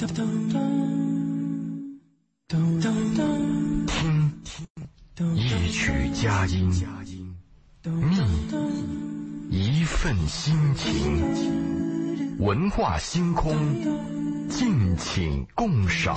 听，一曲佳音，觅一份心情，文化星空，敬请共赏。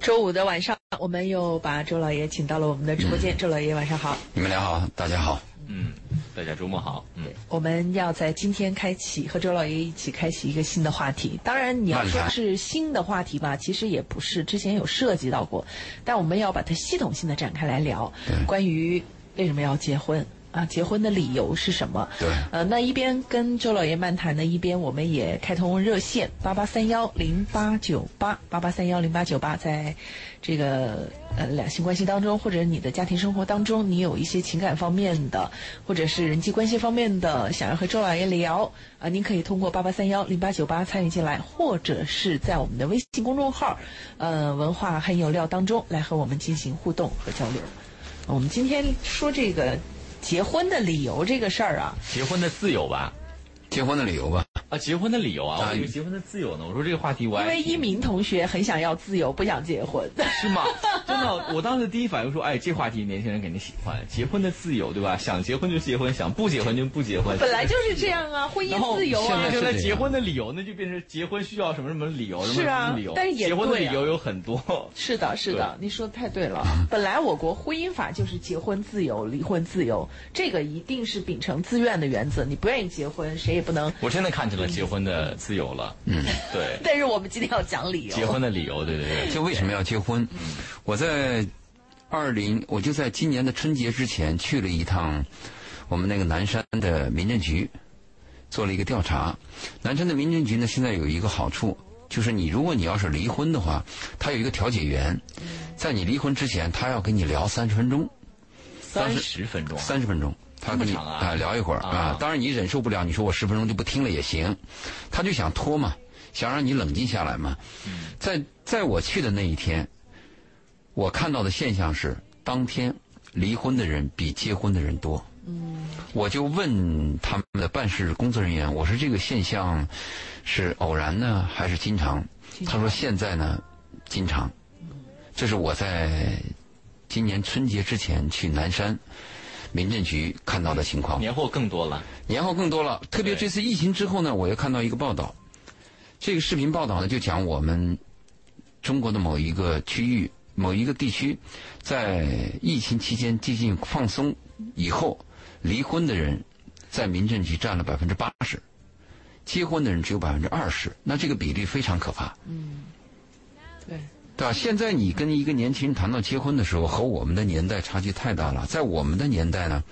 周五的晚上，我们又把周老爷请到了我们的直播间。周老爷，晚上好。你们俩好，大家好。嗯，大家周末好。嗯，我们要在今天开启和周老爷一起开启一个新的话题。当然，你要说是新的话题吧，其实也不是，之前有涉及到过，但我们要把它系统性的展开来聊，关于为什么要结婚。啊，结婚的理由是什么？对，呃，那一边跟周老爷漫谈呢，一边我们也开通热线八八三幺零八九八八八三幺零八九八，在这个呃两性关系当中，或者你的家庭生活当中，你有一些情感方面的，或者是人际关系方面的，想要和周老爷聊啊，您可以通过八八三幺零八九八参与进来，或者是在我们的微信公众号呃文化很有料当中来和我们进行互动和交流。我们今天说这个。结婚的理由这个事儿啊，结婚的自由吧，结婚的理由吧。啊，结婚的理由啊，我以为结婚的自由呢。我说这个话题我因为一鸣同学很想要自由，不想结婚，是吗？真的，我当时第一反应说，哎，这话题年轻人肯定喜欢，结婚的自由，对吧？想结婚就结婚，想不结婚就不结婚。本来就是这样啊，婚姻自由啊。变成了结婚的理由，那就变成结婚需要什么什么理由，什么理由？但是也结婚的理由有很多。是的，是的，你说的太对了。本来我国婚姻法就是结婚自由、离婚自由，这个一定是秉承自愿的原则。你不愿意结婚，谁也不能。我真的看见了结婚的。自由了，嗯，对。但是我们今天要讲理由，结婚的理由，对对对。就为什么要结婚？我在二零，我就在今年的春节之前去了一趟我们那个南山的民政局，做了一个调查。南山的民政局呢，现在有一个好处，就是你如果你要是离婚的话，他有一个调解员，在你离婚之前，他要跟你聊三十分钟，三十分钟，三十分钟。他跟你啊聊一会儿啊，当然你忍受不了，你说我十分钟就不听了也行，他就想拖嘛，想让你冷静下来嘛。在在我去的那一天，我看到的现象是，当天离婚的人比结婚的人多。嗯，我就问他们的办事工作人员，我说这个现象是偶然呢，还是经常？他说现在呢，经常。这是我在今年春节之前去南山。民政局看到的情况，年后更多了。年后更多了，特别这次疫情之后呢，我又看到一个报道，这个视频报道呢就讲我们中国的某一个区域、某一个地区，在疫情期间接近放松以后，离婚的人在民政局占了百分之八十，结婚的人只有百分之二十，那这个比例非常可怕。嗯，对。对吧？现在你跟一个年轻人谈到结婚的时候，和我们的年代差距太大了。在我们的年代呢，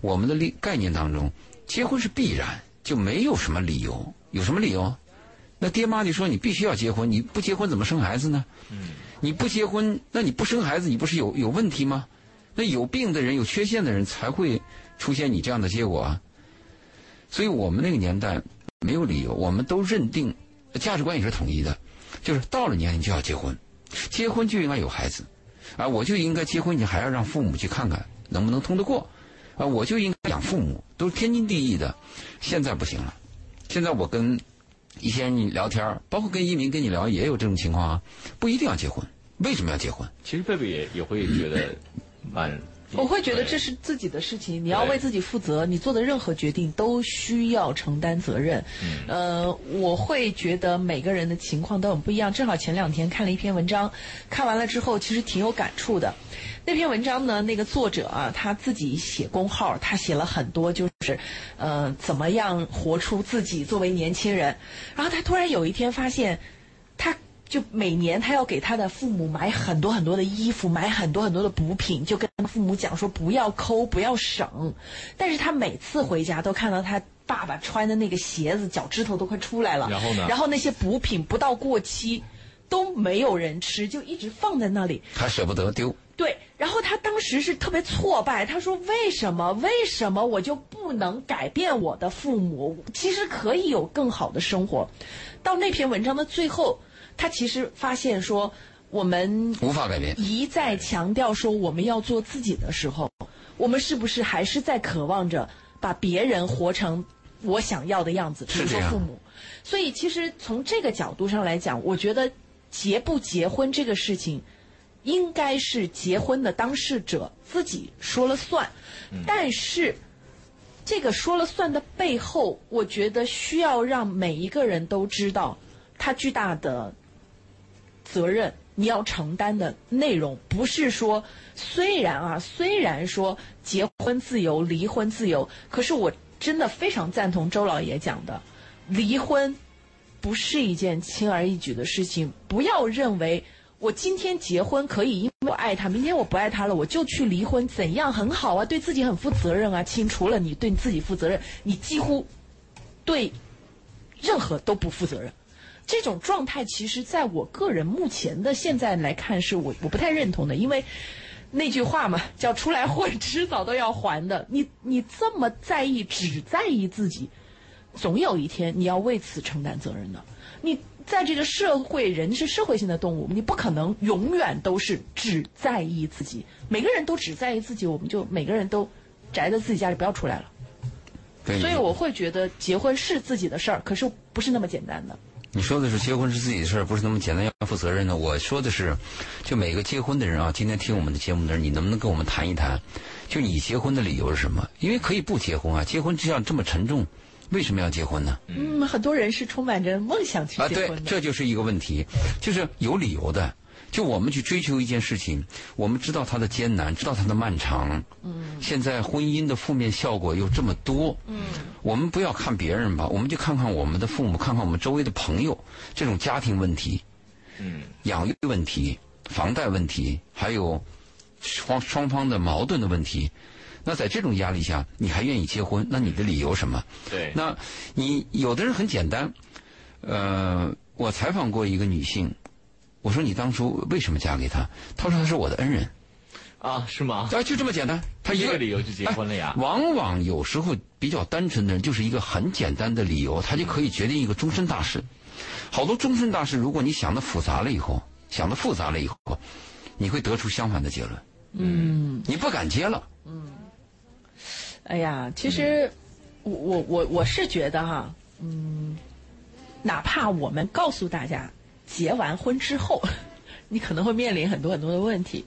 我们的理概念当中，结婚是必然，就没有什么理由。有什么理由？那爹妈就说你必须要结婚，你不结婚怎么生孩子呢？嗯。你不结婚，那你不生孩子，你不是有有问题吗？那有病的人、有缺陷的人才会出现你这样的结果啊。所以我们那个年代没有理由，我们都认定价值观也是统一的，就是到了年龄就要结婚。结婚就应该有孩子，啊，我就应该结婚，你还要让父母去看看能不能通得过，啊，我就应该养父母，都是天经地义的。现在不行了，现在我跟一些人聊天，包括跟一鸣跟你聊，也有这种情况啊，不一定要结婚，为什么要结婚？其实贝贝也也会觉得蛮。我会觉得这是自己的事情，你要为自己负责，你做的任何决定都需要承担责任。嗯呃，我会觉得每个人的情况都很不一样。正好前两天看了一篇文章，看完了之后其实挺有感触的。那篇文章呢，那个作者啊，他自己写公号，他写了很多，就是呃，怎么样活出自己作为年轻人。然后他突然有一天发现，他。就每年他要给他的父母买很多很多的衣服，买很多很多的补品，就跟父母讲说不要抠，不要省。但是他每次回家都看到他爸爸穿的那个鞋子，脚趾头都快出来了。然后呢？然后那些补品不到过期，都没有人吃，就一直放在那里。他舍不得丢。对，然后他当时是特别挫败，他说：“为什么？为什么我就不能改变我的父母？其实可以有更好的生活。”到那篇文章的最后。他其实发现说，我们无法改变，一再强调说我们要做自己的时候，我们是不是还是在渴望着把别人活成我想要的样子，比如是这样说父母。所以其实从这个角度上来讲，我觉得结不结婚这个事情，应该是结婚的当事者自己说了算。但是这个说了算的背后，我觉得需要让每一个人都知道他巨大的责任，你要承担的内容，不是说虽然啊，虽然说结婚自由、离婚自由，可是我真的非常赞同周老爷讲的，离婚不是一件轻而易举的事情，不要认为。我今天结婚可以，因为我爱他；明天我不爱他了，我就去离婚，怎样很好啊？对自己很负责任啊，亲。除了你对你自己负责任，你几乎对任何都不负责任。这种状态，其实在我个人目前的现在来看，是我我不太认同的，因为那句话嘛，叫出来混，迟早都要还的。你你这么在意，只在意自己，总有一天你要为此承担责任的。你在这个社会，人是社会性的动物，你不可能永远都是只在意自己。每个人都只在意自己，我们就每个人都宅在自己家里不要出来了。对所以我会觉得结婚是自己的事儿，可是不是那么简单的。你说的是结婚是自己的事儿，不是那么简单要负责任的。我说的是，就每个结婚的人啊，今天听我们的节目的人，你能不能跟我们谈一谈，就你结婚的理由是什么？因为可以不结婚啊，结婚这样这么沉重，为什么要结婚呢？嗯，很多人是充满着梦想去啊，对结婚，的。这就是一个问题，就是有理由的。就我们去追求一件事情，我们知道它的艰难，知道它的漫长。嗯。现在婚姻的负面效果又这么多。嗯。我们不要看别人吧，我们就看看我们的父母，看看我们周围的朋友，这种家庭问题，嗯，养育问题、房贷问题，还有双双方的矛盾的问题。那在这种压力下，你还愿意结婚？那你的理由什么？对，那你有的人很简单，呃，我采访过一个女性，我说你当初为什么嫁给他？他说他是我的恩人，啊，是吗？啊，就这么简单。他一个个理由就结婚了呀哎？往往有时候比较单纯的人，就是一个很简单的理由，他就可以决定一个终身大事。好多终身大事，如果你想的复杂了以后，想的复杂了以后，你会得出相反的结论。嗯，你不敢接了。嗯哎呀，其实我我我我是觉得哈，嗯，哪怕我们告诉大家结完婚之后，你可能会面临很多很多的问题，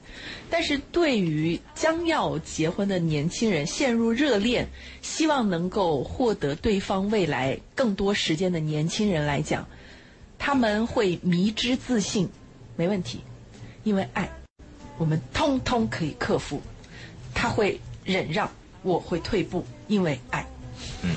但是对于将要结婚的年轻人，陷入热恋，希望能够获得对方未来更多时间的年轻人来讲，他们会迷之自信，没问题，因为爱，我们通通可以克服。他会忍让，我会退步，因为爱。嗯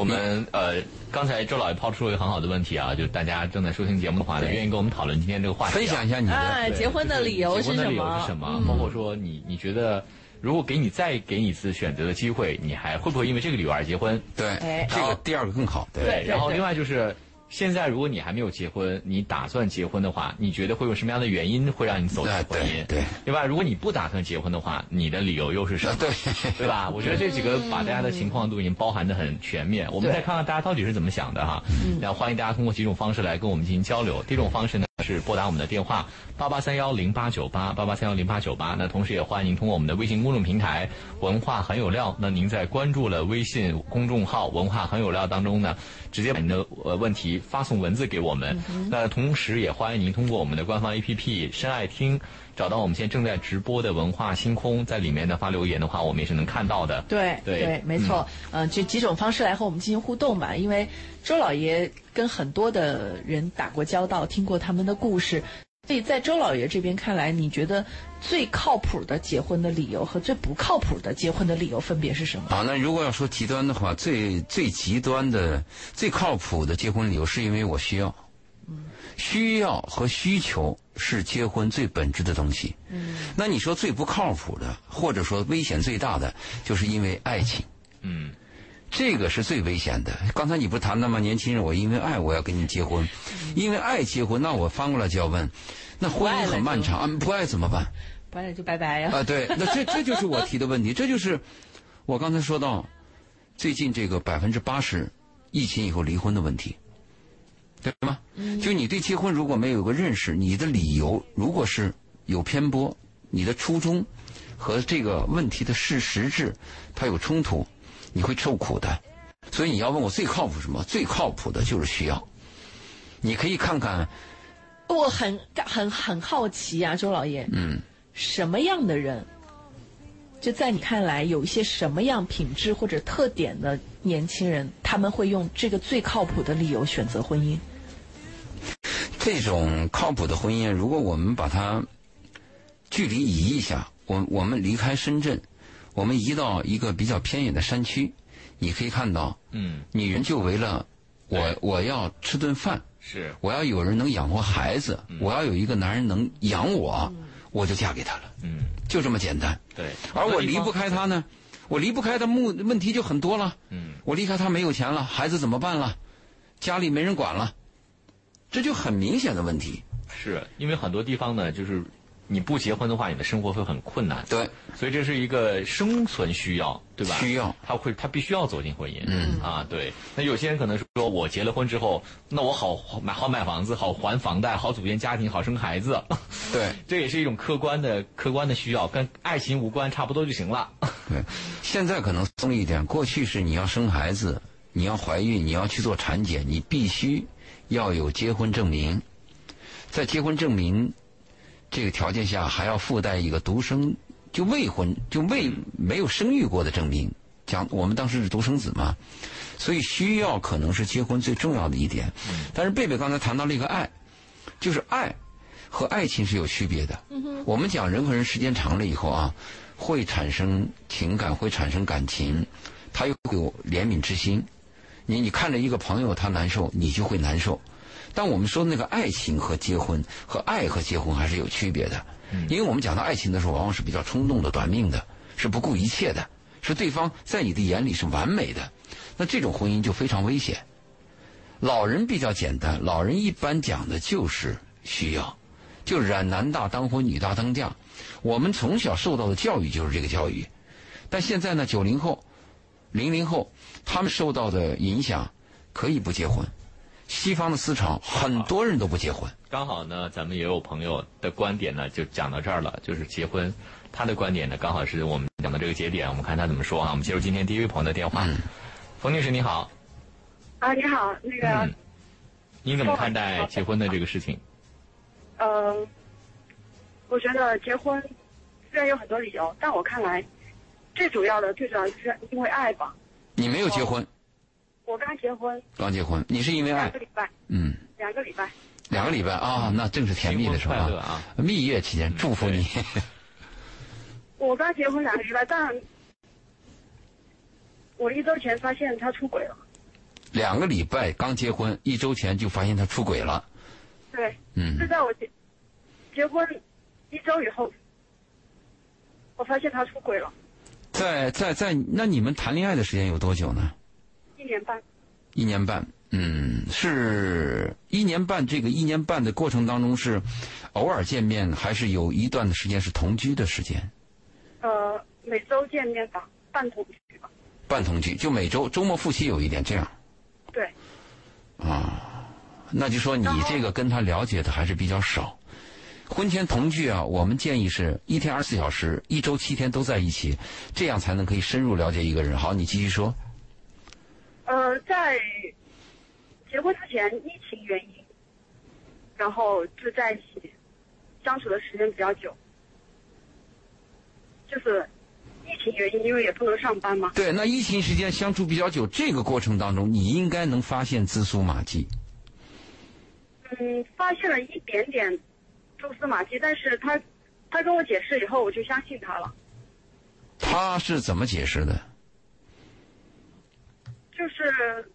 我们呃，刚才周老爷抛出了一个很好的问题啊，就是大家正在收听节目的话呢，愿意跟我们讨论今天这个话题啊，分享一下你的。哎，结婚的理由是什结婚的理由么？是什么？嗯包括说你你觉得，如果给你再给你一次选择的机会，你还会不会因为这个理由而结婚？对，哎这个第二个更好。对对对然后另外就是。现在，如果你还没有结婚，你打算结婚的话，你觉得会有什么样的原因会让你走进哎婚姻？对对另外，如果你不打算结婚的话，你的理由又是什么？对对吧？我觉得这几个把大家的情况都已经包含的很全面。我们再看看大家到底是怎么想的哈。然后欢迎大家通过几种方式来跟我们进行交流。第一种方式呢是拨打我们的电话八八三幺零八九八八八三幺零八九八。那同时也欢迎您通过我们的微信公众平台“文化很有料”。那您在关注了微信公众号“文化很有料”当中呢，直接把您的呃问题发送文字给我们。那同时也欢迎您通过我们的官方 APP“ 深爱听”找到我们现在正在直播的文化星空，在里面呢发留言的话，我们也是能看到的。对对没错，嗯、这几种方式来和我们进行互动吧。因为周老爷跟很多的人打过交道，听过他们的故事，所以在周老爷这边看来，你觉得最靠谱的结婚的理由和最不靠谱的结婚的理由分别是什么？啊，那如果要说极端的话，最最极端的、最靠谱的结婚理由，是因为我需要。需要和需求是结婚最本质的东西。嗯，那你说最不靠谱的，或者说危险最大的，就是因为爱情。嗯，这个是最危险的。刚才你不谈了吗？年轻人，我因为爱我要跟你结婚，因为爱结婚，那我翻过来就要问，那婚姻很漫长，啊，不爱怎么办？不爱就拜拜呀、啊，对，那这这就是我提的问题，这就是我刚才说到最近这个百分之八十疫情以后离婚的问题，对吗？就你对结婚如果没有个认识，你的理由如果是有偏颇，你的初衷和这个问题的事实质它有冲突，你会受苦的。所以你要问我最靠谱什么？最靠谱的就是需要。你可以看看，我很很很好奇啊，周老爷，嗯，什么样的人，就在你看来有一些什么样品质或者特点的年轻人，他们会用这个最靠谱的理由选择婚姻？这种靠谱的婚姻，如果我们把它距离移一下，我我们离开深圳，我们移到一个比较偏远的山区，你可以看到，嗯，女人就为了我我要吃顿饭，是。我要有人能养活孩子，我要有一个男人能养我，我就嫁给他了，嗯，就这么简单。对。而我离不开他呢，我离不开他，目问题就很多了。嗯，我离开他没有钱了，孩子怎么办了？家里没人管了，这就很明显的问题。是因为很多地方呢，就是你不结婚的话，你的生活会很困难。对，所以这是一个生存需要，对吧？需要，他会他必须要走进婚姻。嗯啊，对。那有些人可能说，我结了婚之后，那我好好买好买房子，好还房贷，好组建家庭，好生孩子。对，这也是一种客观的客观的需要，跟爱情无关，差不多就行了。对，现在可能松一点。过去是你要生孩子，你要怀孕，你要去做产检，你必须要有结婚证明。在结婚证明这个条件下，还要附带一个独生就未婚就未没有生育过的证明。讲我们当时是独生子嘛，所以需要可能是结婚最重要的一点。但是贝贝刚才谈到了一个爱，就是爱和爱情是有区别的。我们讲人和人时间长了以后啊，会产生情感，会产生感情，他又会有怜悯之心。你你看着一个朋友他难受，你就会难受。但我们说那个爱情和结婚，和爱和结婚还是有区别的。因为我们讲到爱情的时候，往往是比较冲动的、短命的，是不顾一切的，是对方在你的眼里是完美的。那这种婚姻就非常危险。老人比较简单，老人一般讲的就是需要，就染男大当婚，女大当嫁。我们从小受到的教育就是这个教育，但现在呢，九零后、零零后，他们受到的影响可以不结婚。西方的思潮，很多人都不结婚。刚好呢，咱们也有朋友的观点呢，就讲到这儿了，就是结婚。他的观点呢，刚好是我们讲到这个节点，我们看他怎么说啊。我们接入今天第一位朋友的电话，冯女士你好。啊，你好，那个，嗯，您怎么看待结婚的这个事情？呃，我觉得结婚虽然有很多理由，但我看来最主要的、最主要就是因为爱吧。你没有结婚，我刚结婚刚结婚，你是因为爱两个，礼拜，嗯，两个礼拜。两个礼拜啊，那正是甜蜜的时候啊！蜜月期间，祝福你。我刚结婚两个礼拜，但我一周前发现他出轨了。两个礼拜刚结婚，一周前就发现他出轨了。对，嗯是在我结结婚一周以后，我发现他出轨了，在在在，那你们谈恋爱的时间有多久呢？一年半。一年半。嗯，是一年半。这个一年半的过程当中是偶尔见面，还是有一段的时间是同居的时间？呃，每周见面吧，半同居吧。半同居，就每周周末复习有一点这样对，啊。那就说你这个跟他了解的还是比较少。婚前同居啊，我们建议是一天二十四小时，一周七天都在一起，这样才能可以深入了解一个人。好，你继续说。呃，在结婚之前，疫情原因，然后就在一起相处的时间比较久，就是疫情原因，因为也不能上班嘛。对，那疫情时间相处比较久，这个过程当中，你应该能发现蛛丝马迹。嗯，发现了一点点蛛丝马迹，但是他他跟我解释以后，我就相信他了。他是怎么解释的？就是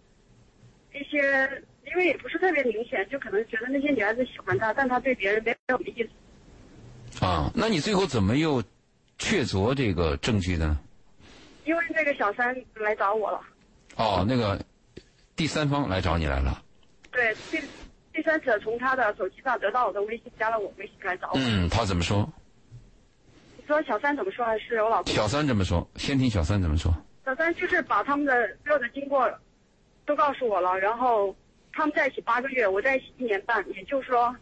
一些，因为也不是特别明显，就可能觉得那些女孩子喜欢他，但他对别人没有意思。啊，那你最后怎么又确凿这个证据的呢？因为那个小三来找我了，哦，那个第三方来找你来了。对，第第三者从他的手机上得到我的微信，加了我微信来找我。嗯，他怎么说？你说小三怎么说？还是我老公？小三怎么说？先听小三怎么说。小三就是把他们的所有的经过都告诉我了，然后他们在一起八个月，我在一起一年半，也就是说，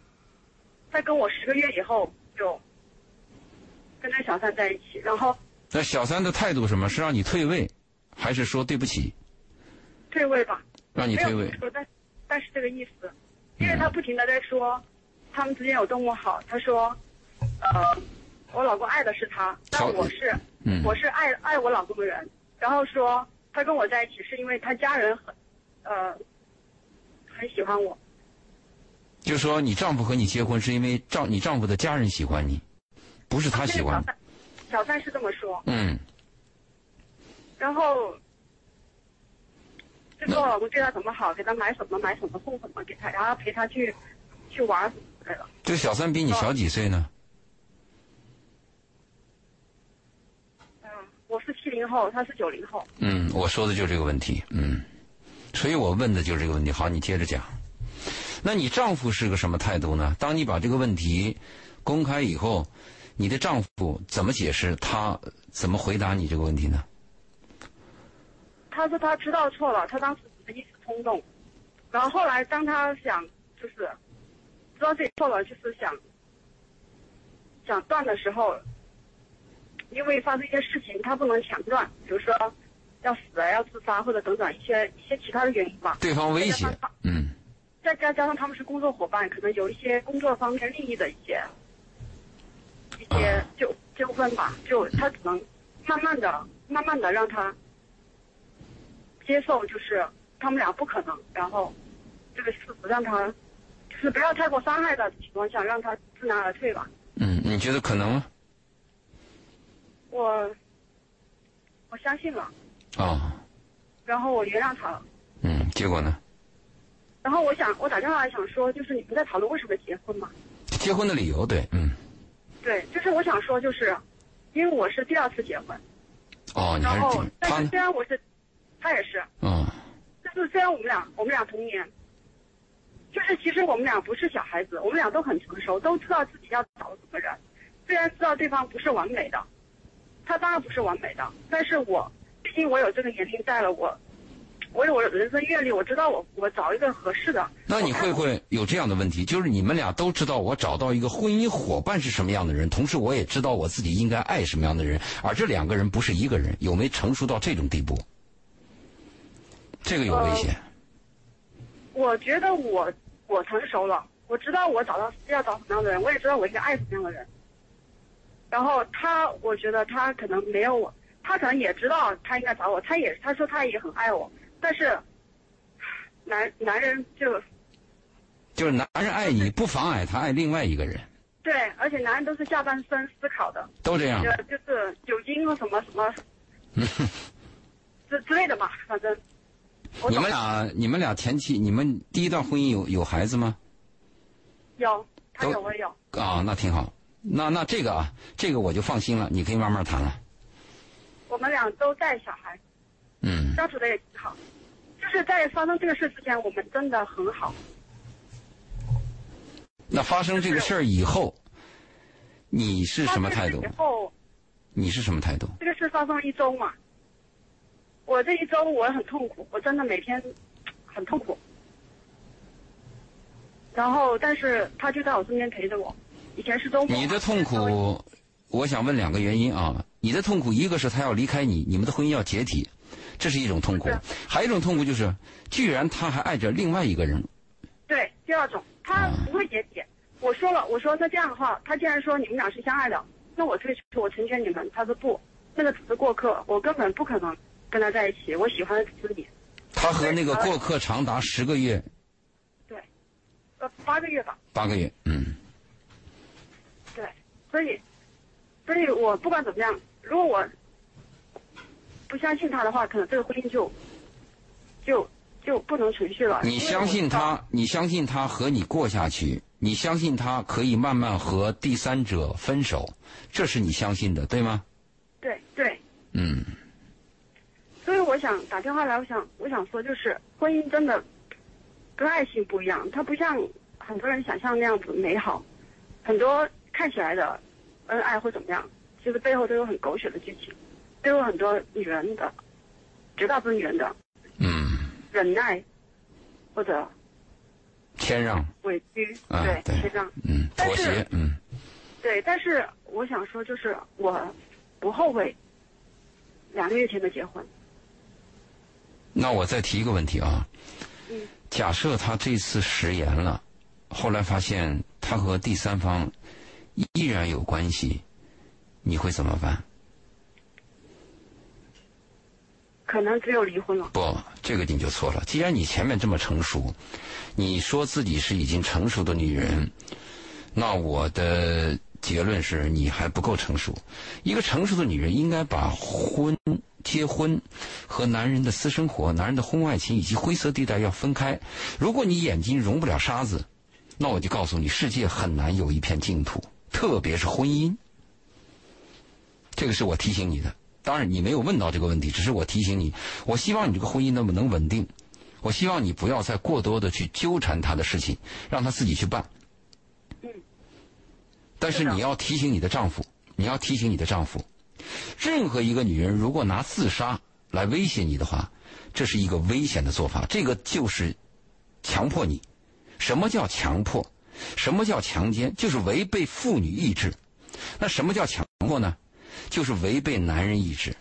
在跟我十个月以后就跟那小三在一起，然后那小三的态度什么？是让你退位，还是说对不起，退位吧，让你退位？说，但但是这个意思，因为他不停的在说，他们之间有多么好。他说，呃，我老公爱的是他，但我是、嗯我是爱爱我老公的人。然后说他跟我在一起是因为他家人很，呃，很喜欢我。就说你丈夫和你结婚是因为丈你丈夫的家人喜欢你，不是他喜欢小三是这么说。嗯，然后就说我老公对他怎么好，给他买什么买什么送什么给他，然后陪他去去玩什么之类的。这小三比你小几岁呢？嗯，我是七零后，他是九零后。嗯，我说的就是这个问题。嗯，所以我问的就是这个问题。好，你接着讲。那你丈夫是个什么态度呢？当你把这个问题公开以后，你的丈夫怎么解释？他怎么回答你这个问题呢？他说他知道错了，他当时只是一时冲动，然后后来当他想就是知道自己错了，就是想想断的时候，因为发生一些事情，他不能强断，比如说要死啊、要自杀或者等等一些一些其他的原因吧。对方威胁。嗯再加加上他们是工作伙伴，可能有一些工作方面利益的一些一些纠纠纷吧，就他只能慢慢的、慢慢的让他接受，就是他们俩不可能，然后这个事不让他就是不要太过伤害的情况下，让他知难而退吧。嗯，你觉得可能吗？我我相信了，啊、然后我原谅他了。嗯，结果呢？然后我想，我打电话来想说，就是你们在讨论为什么结婚嘛？结婚的理由对，嗯，对，就是我想说，就是因为我是第二次结婚，哦，你还然后但是虽然我是，他也是，嗯就是虽然我们俩我们俩同年，就是其实我们俩不是小孩子，我们俩都很成熟，都知道自己要找什么人。虽然知道对方不是完美的，他当然不是完美的，但是我毕竟我有这个年龄在了，我我有我的人生阅历，我知道我我找一个合适的。那你会不会有这样的问题？就是你们俩都知道我找到一个婚姻伙伴是什么样的人，同时我也知道我自己应该爱什么样的人，而这两个人不是一个人，有没成熟到这种地步？这个有危险。我觉得我我成熟了，我知道我找到要找什么样的人，我也知道我应该爱什么样的人。然后他，我觉得他可能没有我，他可能也知道他应该找我，他也他说他也很爱我，但是男男人就就是男人爱你，不妨碍他爱另外一个人，对，而且男人都是下半身思考的，都这样就。就是酒精和什么什么 之之类的嘛，反正我你们俩，你们俩前期，你们第一段婚姻有有孩子吗？有，他有我有，啊，那挺好。那那这个啊，这个我就放心了，你可以慢慢谈了。我们俩都带小孩。嗯，相处的也挺好，就是在发生这个事之前，我们真的很好。那发生这个事儿以后，你是什么态度？以后你是什么态度？这个事发生一周嘛，我这一周我很痛苦，我真的每天很痛苦。然后，但是他就在我身边陪着我。以前是周末，你的痛苦，我想问两个原因啊。你的痛苦，一个是他要离开你，你们的婚姻要解体，这是一种痛苦；还有一种痛苦就是，居然他还爱着另外一个人。对，第二种，他不会解体。我说了，我说那这样的话，他既然说你们俩是相爱的，那我退出，我成全你们。他说不，那个只是过客，我根本不可能跟他在一起。我喜欢的只是你。他和那个过客长达十个月、对，呃，八个月吧。八个月，嗯，对，所以，所以我不管怎么样，如果我不相信他的话，可能这个婚姻就就就不能存续了。你相信他，你相信他和你过下去，你相信他可以慢慢和第三者分手，这是你相信的，对吗？对对，嗯，所以我想打电话来，我想我想说，就是婚姻真的跟爱情不一样，它不像很多人想象那样子美好，很多看起来的恩爱或怎么样，其实背后都有很狗血的剧情，都有很多女人的，绝大部分女人的嗯，忍耐或者谦让，委屈，啊，对，谦让，嗯，但是妥协，嗯，对。但是我想说，就是我不后悔两个月前的结婚，那我再提一个问题啊，假设他这次食言了，后来发现他和第三方依然有关系，你会怎么办？可能只有离婚了。不，这个你就错了。既然你前面这么成熟，你说自己是已经成熟的女人，那我的结论是你还不够成熟。一个成熟的女人应该把婚、结婚和男人的私生活、男人的婚外情以及灰色地带要分开。如果你眼睛容不了沙子，那我就告诉你，世界很难有一片净土，特别是婚姻。这个是我提醒你的。当然，你没有问到这个问题，只是我提醒你。我希望你这个婚姻能不能稳定？我希望你不要再过多的去纠缠他的事情，让他自己去办。嗯。但是你要提醒你的丈夫，你要提醒你的丈夫，任何一个女人如果拿自杀来威胁你的话，这是一个危险的做法。这个就是强迫你。什么叫强迫？什么叫强奸？就是违背妇女意志。那什么叫强迫呢？就是违背男人意志。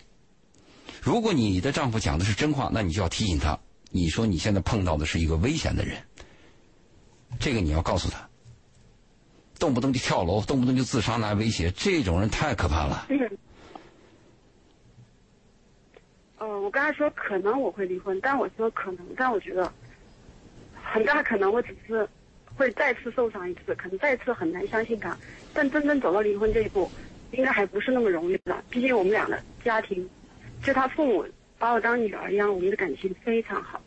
如果你的丈夫讲的是真话，那你就要提醒他，你说你现在碰到的是一个危险的人，这个你要告诉他。动不动就跳楼，动不动就自杀来威胁，这种人太可怕了。嗯。我刚才说可能我会离婚，但我说可能，但我觉得很大可能我只是会再次受伤一次，可能再次很难相信他，但真正走到离婚这一步。应该还不是那么容易的，毕竟我们俩的家庭，就他父母把我当女儿一样，我们的感情非常好。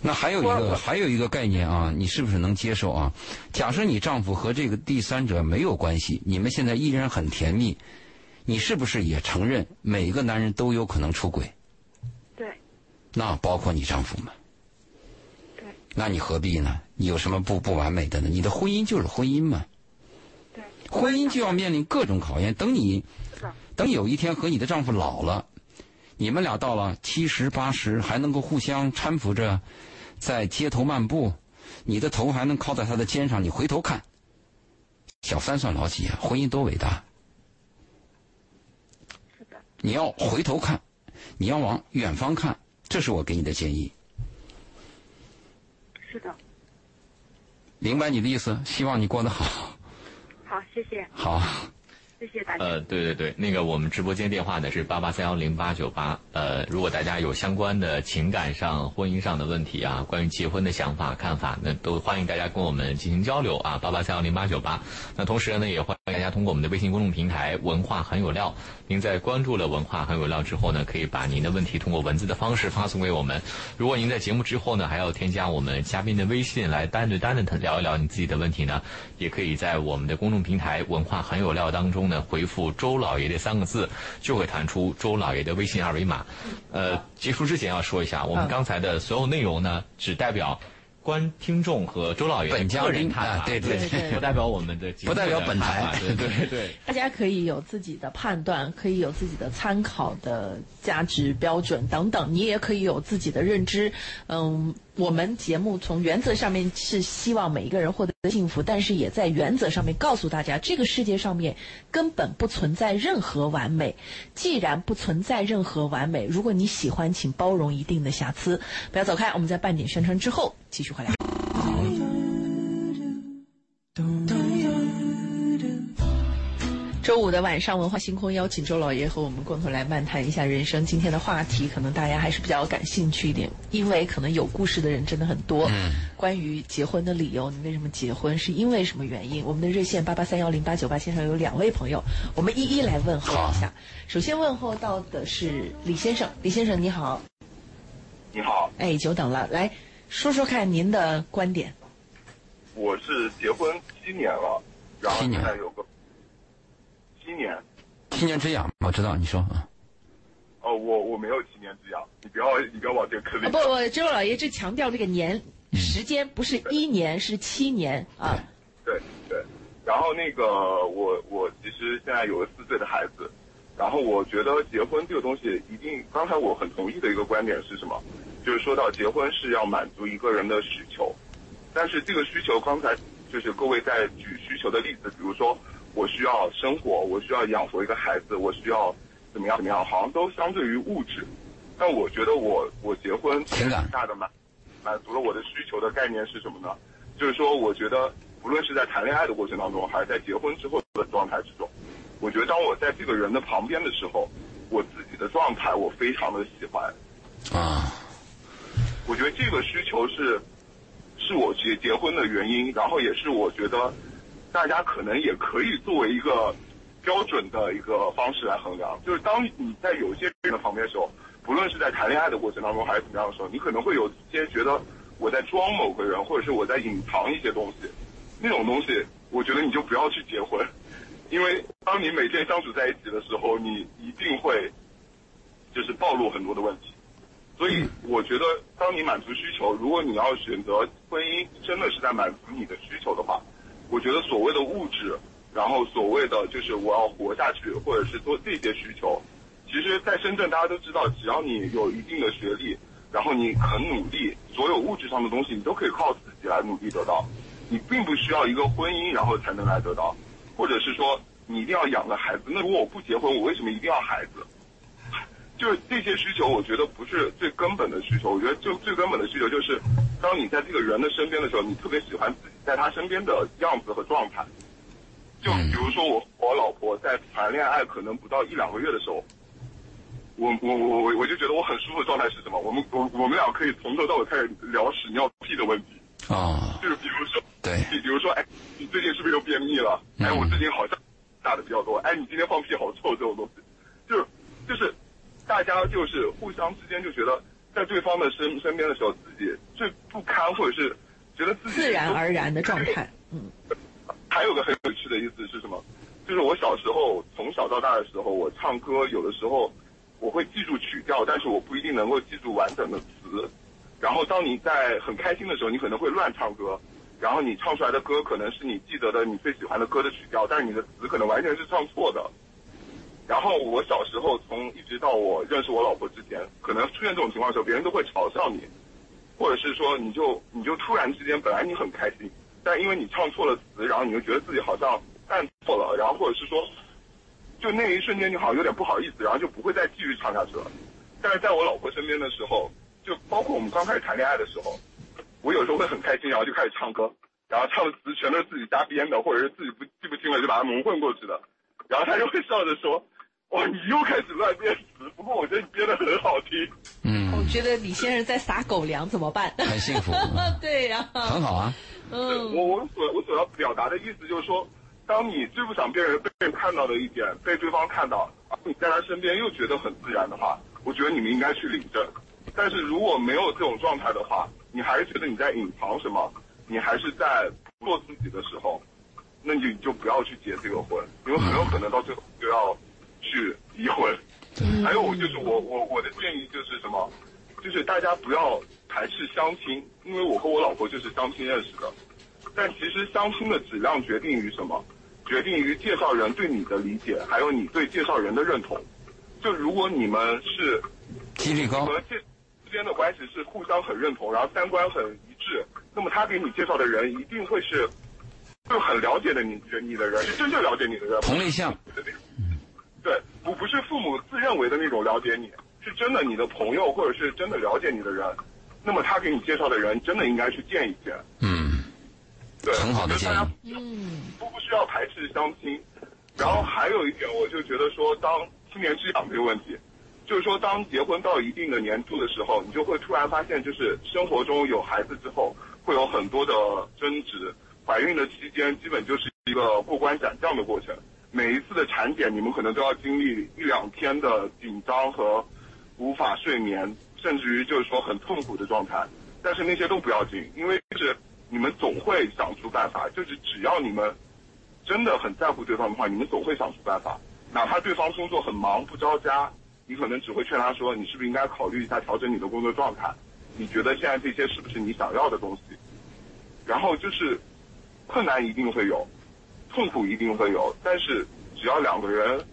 那还有一个还有一个概念啊，你是不是能接受啊？假设你丈夫和这个第三者没有关系，你们现在依然很甜蜜，你是不是也承认每个男人都有可能出轨？对。那包括你丈夫吗？对。那你何必呢？你有什么不不完美的呢？你的婚姻就是婚姻嘛。对婚姻就要面临各种考验。等你，等有一天和你的丈夫老了，你们俩到了七十八十，还能够互相搀扶着在街头漫步，你的头还能靠在他的肩上，你回头看，小三算老几啊？婚姻多伟大！是的。你要回头看，你要往远方看，这是我给你的建议。是的。明白你的意思，希望你过得好。好，谢谢。好，谢谢大家。呃，对对对，那个我们直播间电话呢是八八三幺零八九八。呃，如果大家有相关的情感上、婚姻上的问题啊，关于结婚的想法、看法，那都欢迎大家跟我们进行交流啊。八八三幺零八九八。那同时呢，也欢迎大家通过我们的微信公众平台“文化很有料”。您在关注了“文化很有料”之后呢，可以把您的问题通过文字的方式发送给我们。如果您在节目之后呢，还要添加我们嘉宾的微信来单对单的聊一聊你自己的问题呢，也可以在我们的公众平台“文化很有料”当中呢回复“周老爷”这三个字，就会弹出周老爷的微信二维码。呃，结束之前要说一下，我们刚才的所有内容呢，只代表。观听众和周老爷本个人看法，对对对，不代表我们的，不代表本台，对对对。大家可以有自己的判断，可以有自己的参考的价值标准等等，你也可以有自己的认知。嗯，我们节目从原则上面是希望每一个人获得幸福，但是也在原则上面告诉大家，这个世界上面根本不存在任何完美。既然不存在任何完美，如果你喜欢，请包容一定的瑕疵。不要走开，我们在半点宣传之后。继续回来。周五的晚上，文化星空邀请周老爷和我们共同来漫谈一下人生。今天的话题可能大家还是比较感兴趣一点，因为可能有故事的人真的很多。嗯。关于结婚的理由，你为什么结婚？是因为什么原因？我们的热线八八三幺零八九八线上有两位朋友，我们一一来问候一下。首先问候到的是李先生，李先生你好。你好。哎，久等了，来。说说看您的观点。我是结婚七年了，然后现在有个七年。七年之痒，我知道，你说啊。哦，我我没有七年之痒，你不要你不要往这个坑里。不不，周老爷这强调这个年时间不是一年，是七年啊。对对，然后那个我我其实现在有个四岁的孩子，然后我觉得结婚这个东西一定，刚才我很同意的一个观点是什么？就是说到结婚是要满足一个人的需求，但是这个需求刚才就是各位在举需求的例子，比如说我需要生活，我需要养活一个孩子，我需要怎么样怎么样，好像都相对于物质。但我觉得我我结婚情感大的满满足了我的需求的概念是什么呢？就是说，我觉得无论是在谈恋爱的过程当中，还是在结婚之后的状态之中，我觉得当我在这个人的旁边的时候，我自己的状态我非常的喜欢。啊，我觉得这个需求是是我结结婚的原因，然后也是我觉得大家可能也可以作为一个标准的一个方式来衡量。就是当你在有些人的旁边的时候，不论是在谈恋爱的过程当中还是怎么样的时候，你可能会有些觉得我在装某个人，或者是我在隐藏一些东西，那种东西，我觉得你就不要去结婚，因为当你每天相处在一起的时候，你一定会就是暴露很多的问题。所以我觉得，当你满足需求，如果你要选择婚姻，真的是在满足你的需求的话，我觉得所谓的物质，然后所谓的就是我要活下去，或者是做这些需求，其实，在深圳大家都知道，只要你有一定的学历，然后你很努力，所有物质上的东西你都可以靠自己来努力得到，你并不需要一个婚姻然后才能来得到，或者是说你一定要养个孩子，那如果我不结婚，我为什么一定要孩子？就是这些需求，我觉得不是最根本的需求。我觉得就最根本的需求就是，当你在这个人的身边的时候，你特别喜欢自己在他身边的样子和状态。就比如说我我老婆在谈恋爱可能不到一两个月的时候，我我我我我就觉得我很舒服的状态是什么？我们我我们俩可以从头到尾开始聊屎尿屁的问题。啊，就是比如说，对你比如说，哎，你最近是不是又便秘了？哎，我最近好像大的比较多。哎，你今天放屁好臭，这种东西，就是就是。大家就是互相之间就觉得，在对方的身身边的时候，自己最不堪，或者是觉得自己自然而然的状态。嗯。还有个很有趣的意思是什么？就是我小时候从小到大的时候，我唱歌有的时候我会记住曲调，但是我不一定能够记住完整的词。然后当你在很开心的时候，你可能会乱唱歌，然后你唱出来的歌可能是你记得的你最喜欢的歌的曲调，但是你的词可能完全是唱错的。然后我小时候从一直到我认识我老婆之前，可能出现这种情况的时候，别人都会嘲笑你，或者是说你就你就突然之间本来你很开心，但因为你唱错了词，然后你就觉得自己好像犯错了，然后或者是说，就那一瞬间你好像有点不好意思，然后就不会再继续唱下去了。但是在我老婆身边的时候，就包括我们刚开始谈恋爱的时候，我有时候会很开心，然后就开始唱歌，然后唱的词全都是自己瞎编的，或者是自己不记不清了就把它蒙混过去的，然后他就会笑着说。哇，你又开始乱编词，不过我觉得你编的很好听。嗯，我觉得李先生在撒狗粮，怎么办？很幸福。对呀，很好啊。嗯，我我所我所要表达的意思就是说，当你最不想被人被人看到的一点被对方看到，你在他身边又觉得很自然的话，我觉得你们应该去领证。但是如果没有这种状态的话，你还是觉得你在隐藏什么，你还是在做自己的时候，那你就不要去结这个婚，因为很有可能到最后就要。去离婚，还有就是我我我的建议就是什么，就是大家不要排斥相亲，因为我和我老婆就是相亲认识的。但其实相亲的质量决定于什么？决定于介绍人对你的理解，还有你对介绍人的认同。就如果你们是几率高和介之间的关系是互相很认同，然后三观很一致，那么他给你介绍的人一定会是就很了解的你你的人，是真正了解你的人。同类项。对，不不是父母自认为的那种了解你，是真的你的朋友或者是真的了解你的人，那么他给你介绍的人真的应该去见一见。嗯，对，很好的建议。嗯，不不需要排斥相亲。然后还有一点，我就觉得说，当青年之痒这个问题，就是说，当结婚到一定的年度的时候，你就会突然发现，就是生活中有孩子之后，会有很多的争执。怀孕的期间，基本就是一个过关斩将的过程。每一次的产检，你们可能都要经历一两天的紧张和无法睡眠，甚至于就是说很痛苦的状态。但是那些都不要紧，因为是你们总会想出办法。就是只要你们真的很在乎对方的话，你们总会想出办法。哪怕对方工作很忙不着家，你可能只会劝他说：“你是不是应该考虑一下调整你的工作状态？你觉得现在这些是不是你想要的东西？”然后就是困难一定会有。痛苦一定会有，但是只要两个人，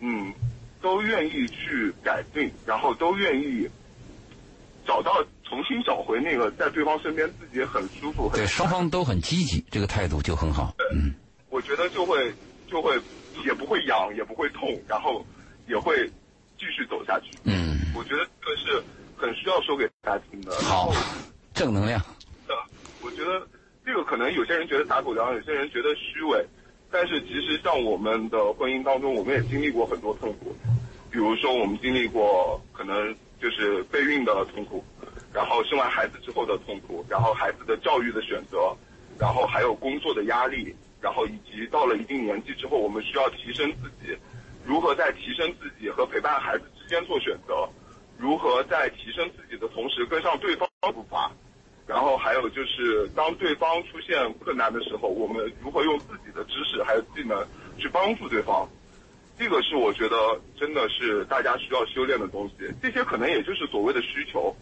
嗯，都愿意去改进，然后都愿意找到重新找回那个在对方身边自己很舒服。对，双方都很积极，这个态度就很好。嗯，我觉得就会就会也不会痒，也不会痛，然后也会继续走下去。嗯。我觉得这个是很需要说给大家听的。好，正能量。我觉得这个可能有些人觉得打狗粮，有些人觉得虚伪，但是其实像我们的婚姻当中，我们也经历过很多痛苦，比如说我们经历过可能就是备孕的痛苦，然后生完孩子之后的痛苦，然后孩子的教育的选择，然后还有工作的压力，然后以及到了一定年纪之后，我们需要提升自己，如何在提升自己和陪伴孩子之间做选择，如何在提升自己的同时跟上对方的步伐。然后还有就是，当对方出现困难的时候，我们如何用自己的知识还有技能去帮助对方？这个是我觉得真的是大家需要修炼的东西。这些可能也就是所谓的需求，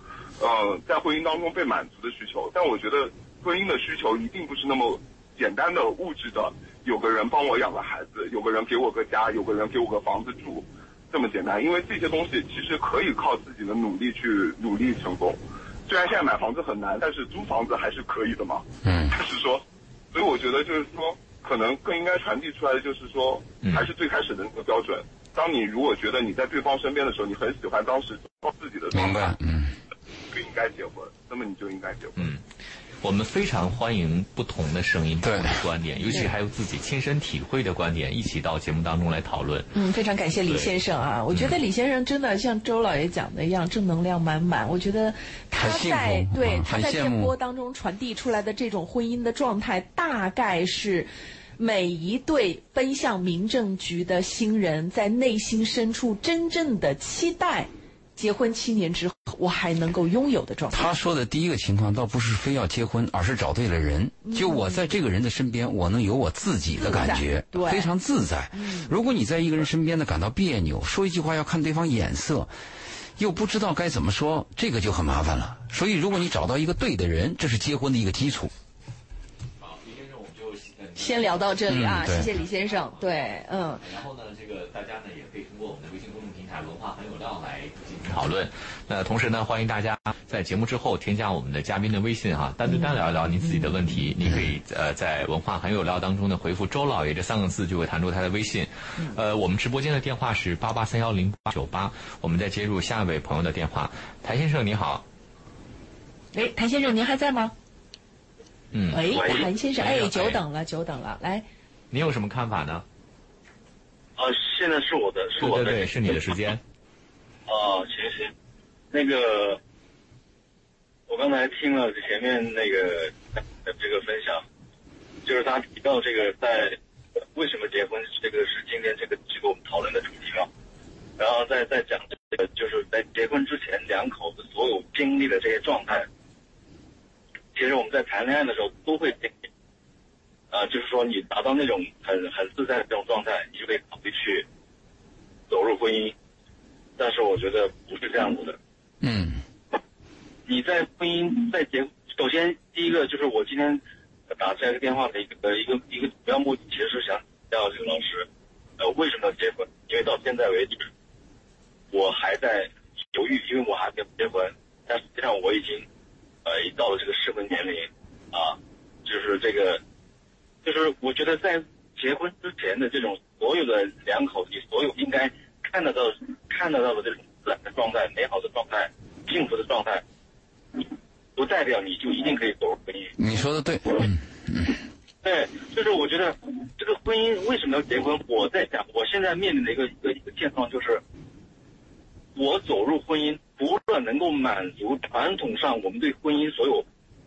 嗯，在婚姻当中被满足的需求。但我觉得婚姻的需求一定不是那么简单的物质的，有个人帮我养个孩子，有个人给我个家，有个人给我个房子住，这么简单。因为这些东西其实可以靠自己的努力去努力成功。虽然现在买房子很难，但是租房子还是可以的嘛。嗯。就是说，所以我觉得就是说，可能更应该传递出来的就是说，还是最开始的那个标准。当你如果觉得你在对方身边的时候，你很喜欢当时自己的状态，嗯，就应该结婚，那么你就应该结婚。嗯。我们非常欢迎不同的声音、不同的观点，尤其还有自己亲身体会的观点，一起到节目当中来讨论。嗯，非常感谢李先生啊！我觉得李先生真的像周老爷讲的一样，正能量满满。我觉得他在对他在电波当中传递出来的这种婚姻的状态，大概是每一对奔向民政局的新人在内心深处真正的期待。结婚七年之后，我还能够拥有的状态。他说的第一个情况，倒不是非要结婚，而是找对了人。就我在这个人的身边，我能有我自己的感觉，非常自在。如果你在一个人身边呢，感到别扭，说一句话要看对方眼色，又不知道该怎么说，这个就很麻烦了。所以，如果你找到一个对的人，这是结婚的一个基础。好，李先生，我们就先聊到这里啊，谢谢李先生。对，嗯。然后呢，这个大家呢，也可以通过我们的微信公众平台“文化很有料”来。讨论，那同时呢，欢迎大家在节目之后添加我们的嘉宾的微信哈，单对单聊一聊您自己的问题。你可以呃在文化很有料当中呢回复“周老爷”这三个字，就会弹出他的微信。呃，我们直播间的电话是八八三幺零八九八，我们再接入下一位朋友的电话。谭先生你好，哎，谭先生您还在吗？嗯，喂，谭先生，哎，久等了，久等了，来，你有什么看法呢？啊，现在是我的，是我的，对对，是你的时间。哦，行行，那个，我刚才听了前面那个这个分享，就是他提到这个在为什么结婚，这个是今天这个这个我们讨论的主题嘛，然后再再讲这个就是在结婚之前两口子所有经历的这些状态，其实我们在谈恋爱的时候都会经历，啊，就是说你达到那种很很自在的这种状态，你就可以考虑去走入婚姻。但是我觉得不是这样子的。嗯，你在婚姻在结，首先第一个就是我今天打这个电话的一个一个一个主要目的，其实是想叫这个老师，呃，为什么要结婚？因为到现在为止，我还在犹豫，因为我还没有结婚，但实际上我已经，呃，已到了这个适婚年龄，啊，就是这个，就是我觉得在结婚之前的这种所有的两口子，所有应该。看得到、看得到的这种自然的状态、美好的状态、幸福的状态，不代表你就一定可以走入婚姻。你说的对，嗯嗯，对，就是我觉得这个婚姻为什么要结婚？我在想，我现在面临的一个一个一个现状就是，我走入婚姻，除了能够满足传统上我们对婚姻所有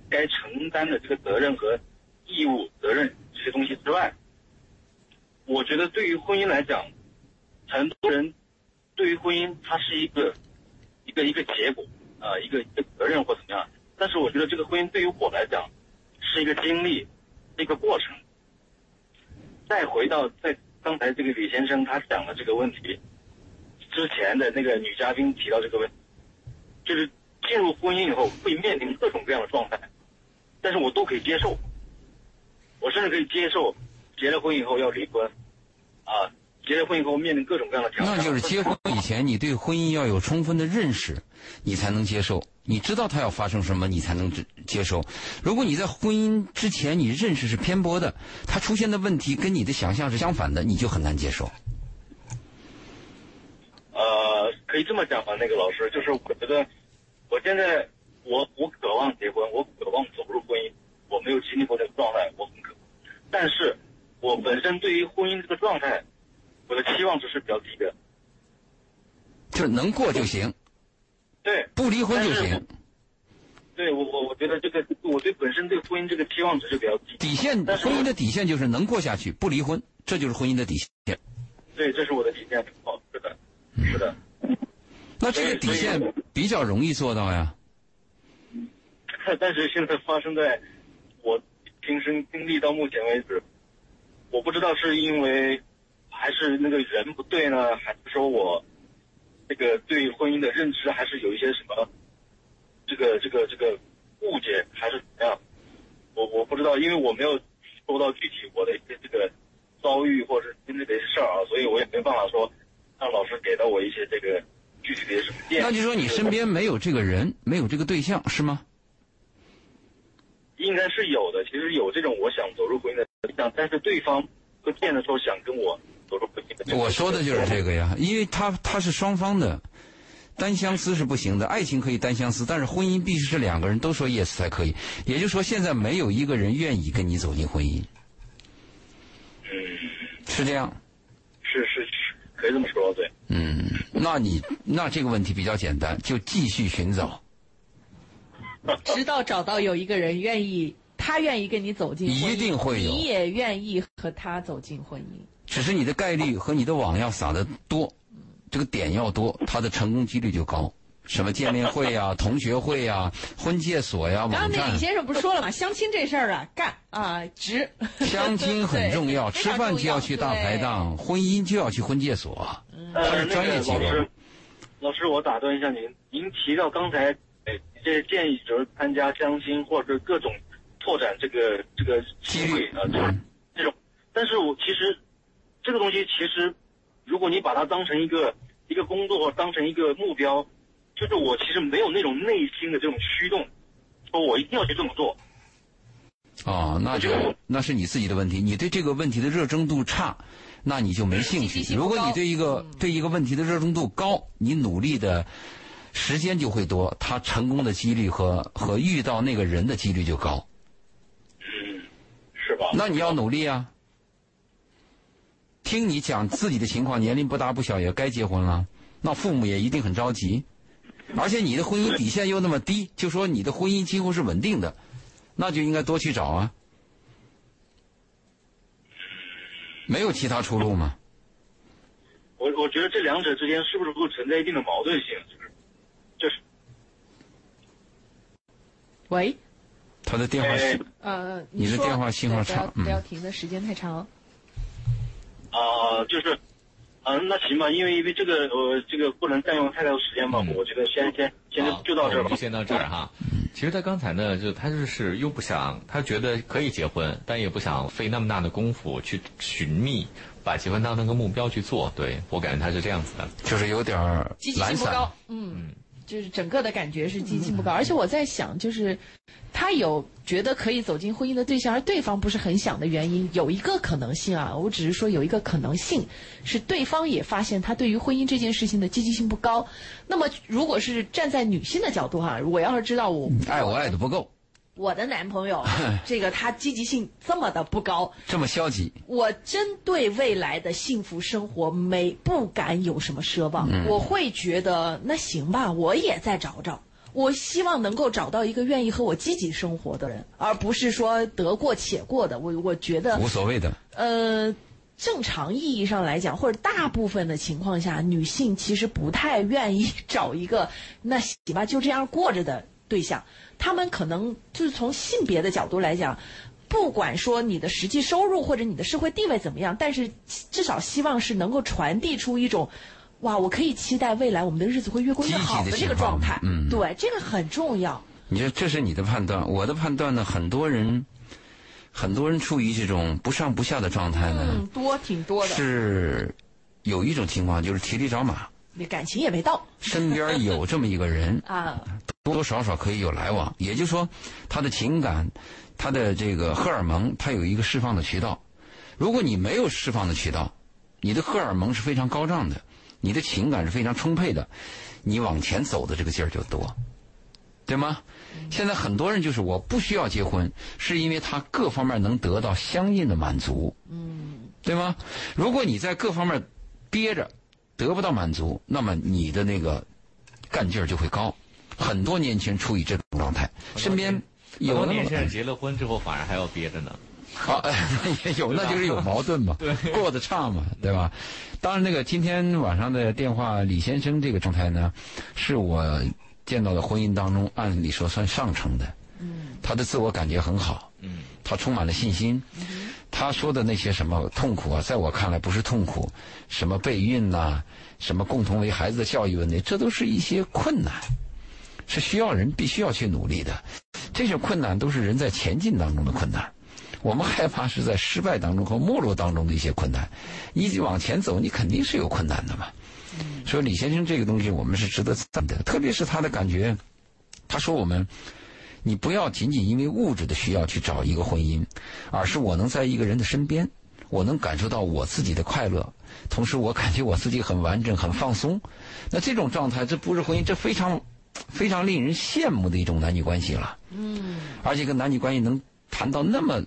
该承担的这个责任和义务、责任这些东西之外，我觉得对于婚姻来讲。很多人对于婚姻，它是一个一个一个结果啊，一个一个责任或怎么样。但是我觉得这个婚姻对于我来讲是一个经历，一个过程。再回到在刚才这个李先生他讲的这个问题之前的那个女嘉宾提到这个问题，就是进入婚姻以后会面临各种各样的状态，但是我都可以接受，我甚至可以接受结了婚以后要离婚啊。结了婚以后面临各种各样的挑战，那就是结婚以前你对婚姻要有充分的认识，你才能接受。你知道它要发生什么，你才能接受。如果你在婚姻之前你认识是偏颇的，它出现的问题跟你的想象是相反的，你就很难接受。呃，可以这么讲吧？那个老师，就是我觉得我现在我我渴望结婚，我渴望走入婚姻，我没有经历过这个状态，我很渴，但是我本身对于婚姻这个状态，我的期望值是比较低的。就是能过就行，对，不离婚就行。对我我我觉得这个我对本身对婚姻这个期望值就比较低。底线，婚姻的底线就是能过下去，不离婚，这就是婚姻的底线。对，这是我的底线。哦，是的，是的。那这个底线比较容易做到呀。但是现在发生在我亲身经历到目前为止，我不知道是因为还是那个人不对呢，还是说我这个对婚姻的认知还是有一些什么这个这个这个误解，还是怎么样？我我不知道，因为我没有说到具体我的一些这个遭遇或者经历的一些事儿啊，所以我也没办法说让老师给到我一些这个具体的一些什么建议。那就说你身边没有这个人，没有这个对象，是吗？应该是有的，其实有这种我想走入婚姻的对象，但是对方不见得说想跟我。我说的就是这个呀，因为他他是双方的，单相思是不行的，爱情可以单相思，但是婚姻必须是两个人都说 yes 才可以。也就是说，现在没有一个人愿意跟你走进婚姻，嗯，是这样。是是是，可以这么说，对。嗯，那你那这个问题比较简单，就继续寻找。直到找到有一个人愿意，他愿意跟你走进婚姻，一定会有你也愿意和他走进婚姻。只是你的概率和你的网要撒的多，这个点要多，他的成功几率就高。什么见面会呀、同学会呀、婚介所呀、刚刚网站那李，先生不是说了吗？相亲这事儿啊，干啊值。相亲很重要，吃饭就要去大排。档，婚姻就要去婚介所。他呃，是那专业机构个老师，老师，我打断一下您，您提到刚才呃这些建议，就是参加相亲或者各种拓展这个这个机会啊，这种这种，但是我其实这个东西其实，如果你把它当成一个一个工作，当成一个目标，就是我其实没有那种内心的这种驱动，说我一定要去这么做。哦，那就那是你自己的问题，你对这个问题的热衷度差，那你就没兴趣。如果你对一个对一个问题的热衷度高，你努力的时间就会多，他成功的几率和和遇到那个人的几率就高。那你要努力啊！听你讲自己的情况，年龄不大不小，也该结婚了，那父母也一定很着急。而且你的婚姻底线又那么低，就说你的婚姻几乎是稳定的，那就应该多去找啊。没有其他出路吗？我我觉得这两者之间是不是会存在一定的矛盾性？就是就是喂，他的电话是呃，你的电话信号对不要差嗯不要停的时间太长。啊、就是，嗯、那行吧，因为因为这个呃，这个不能占用太多时间嘛，嗯我觉得先先先好就到这儿吧就。先到这儿哈。其实他刚才呢，就他就是又不想，他觉得可以结婚，但也不想费那么大的功夫去寻觅，把结婚当成个目标去做。对我感觉他是这样子的。就是有点儿积极懒散性不高，，嗯，就是整个的感觉是积极性不高，而且我在想，就是他有觉得可以走进婚姻的对象，而对方不是很想的原因，有一个可能性啊，我只是说有一个可能性是对方也发现他对于婚姻这件事情的积极性不高。那么，如果是站在女性的角度哈、我要是知道我爱我爱的不够，我的男朋友 这个他积极性这么的不高，这么消极，我针对未来的幸福生活没不敢有什么奢望，我会觉得那行吧，我也再找找。我希望能够找到一个愿意和我积极生活的人，而不是说得过且过的。我我觉得无所谓的。呃，正常意义上来讲，或者大部分的情况下，女性其实不太愿意找一个那行吧就这样过着的对象。他们可能就是从性别的角度来讲，不管说你的实际收入或者你的社会地位怎么样，但是至少希望是能够传递出一种。哇，我可以期待未来我们的日子会越过越好的这个状态，嗯对，这个很重要。你说这是你的判断，我的判断呢？很多人，很多人处于这种不上不下的状态呢，嗯，多挺多的，是有一种情况就是骑驴找马，你感情也没到身边有这么一个人，啊，多多少少可以有来往。也就是说，他的情感，他的这个荷尔蒙，他有一个释放的渠道。如果你没有释放的渠道，你的荷尔蒙是非常高涨的，你的情感是非常充沛的，你往前走的这个劲儿就多，对吗？现在很多人就是我不需要结婚，是因为他各方面能得到相应的满足，嗯，对吗？如果你在各方面憋着得不到满足，那么你的那个干劲儿就会高。很多年轻人处于这种状态，身边有那么多年轻人结了婚之后反而还要憋着呢。好，也有，那就是有矛盾嘛，过得差嘛，对吧？当然，那个今天晚上的电话，李先生这个状态呢，是我见到的婚姻当中，按理说算上乘的。嗯，他的自我感觉很好。嗯，他充满了信心。嗯，他说的那些什么痛苦啊，在我看来不是痛苦，什么备孕呐、什么共同为孩子的教育问题，这都是一些困难，是需要人必须要去努力的。这些困难都是人在前进当中的困难。我们害怕是在失败当中和没落当中的一些困难。你往前走，你肯定是有困难的嘛。所以李先生这个东西，我们是值得赞的，特别是他的感觉。他说我们，你不要仅仅因为物质的需要去找一个婚姻，而是我能在一个人的身边，我能感受到我自己的快乐，同时我感觉我自己很完整、很放松。那这种状态，这不是婚姻，这非常非常令人羡慕的一种男女关系了。嗯，而且跟男女关系能。谈到那么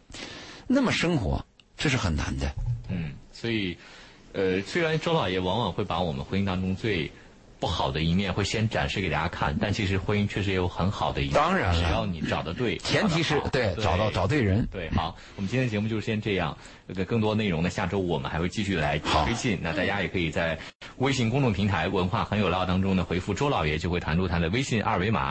那么生活，这是很难的。嗯，所以，呃，虽然周老爷往往会把我们婚姻当中最不好的一面会先展示给大家看，但其实婚姻确实也有很好的一面。当然了，只要你找的对，前提是对找到找对人。对，好，我们今天的节目就是先这样。这个更多内容呢，下周五我们还会继续来推进。那大家也可以在微信公众平台“文化很有料”当中呢回复“周老爷”，就会弹出他的微信二维码。